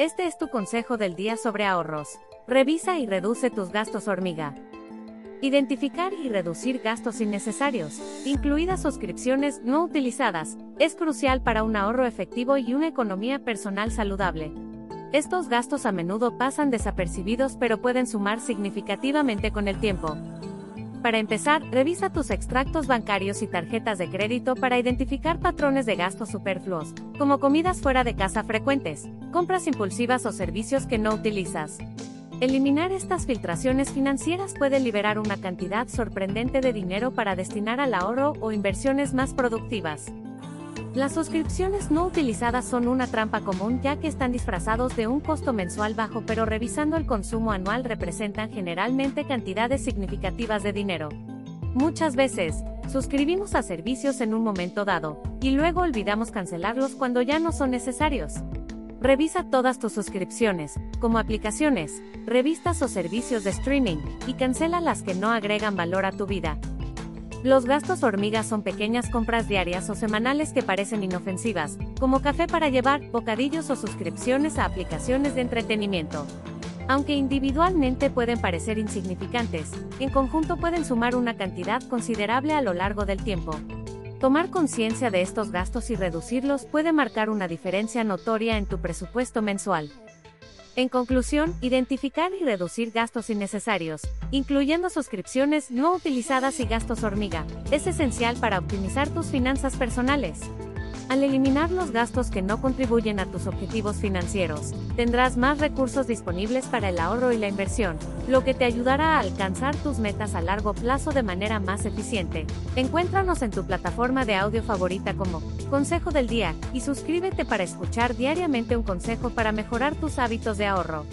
Este es tu consejo del día sobre ahorros. Revisa y reduce tus gastos hormiga. Identificar y reducir gastos innecesarios, incluidas suscripciones no utilizadas, es crucial para un ahorro efectivo y una economía personal saludable. Estos gastos a menudo pasan desapercibidos pero pueden sumar significativamente con el tiempo. Para empezar, revisa tus extractos bancarios y tarjetas de crédito para identificar patrones de gastos superfluos, como comidas fuera de casa frecuentes, compras impulsivas o servicios que no utilizas. Eliminar estas filtraciones financieras puede liberar una cantidad sorprendente de dinero para destinar al ahorro o inversiones más productivas. Las suscripciones no utilizadas son una trampa común ya que están disfrazados de un costo mensual bajo pero revisando el consumo anual representan generalmente cantidades significativas de dinero. Muchas veces, suscribimos a servicios en un momento dado, y luego olvidamos cancelarlos cuando ya no son necesarios. Revisa todas tus suscripciones, como aplicaciones, revistas o servicios de streaming, y cancela las que no agregan valor a tu vida. Los gastos hormigas son pequeñas compras diarias o semanales que parecen inofensivas, como café para llevar, bocadillos o suscripciones a aplicaciones de entretenimiento. Aunque individualmente pueden parecer insignificantes, en conjunto pueden sumar una cantidad considerable a lo largo del tiempo. Tomar conciencia de estos gastos y reducirlos puede marcar una diferencia notoria en tu presupuesto mensual. En conclusión, identificar y reducir gastos innecesarios, incluyendo suscripciones no utilizadas y gastos hormiga, es esencial para optimizar tus finanzas personales. Al eliminar los gastos que no contribuyen a tus objetivos financieros, tendrás más recursos disponibles para el ahorro y la inversión, lo que te ayudará a alcanzar tus metas a largo plazo de manera más eficiente. Encuéntranos en tu plataforma de audio favorita como Consejo del Día y suscríbete para escuchar diariamente un consejo para mejorar tus hábitos de ahorro.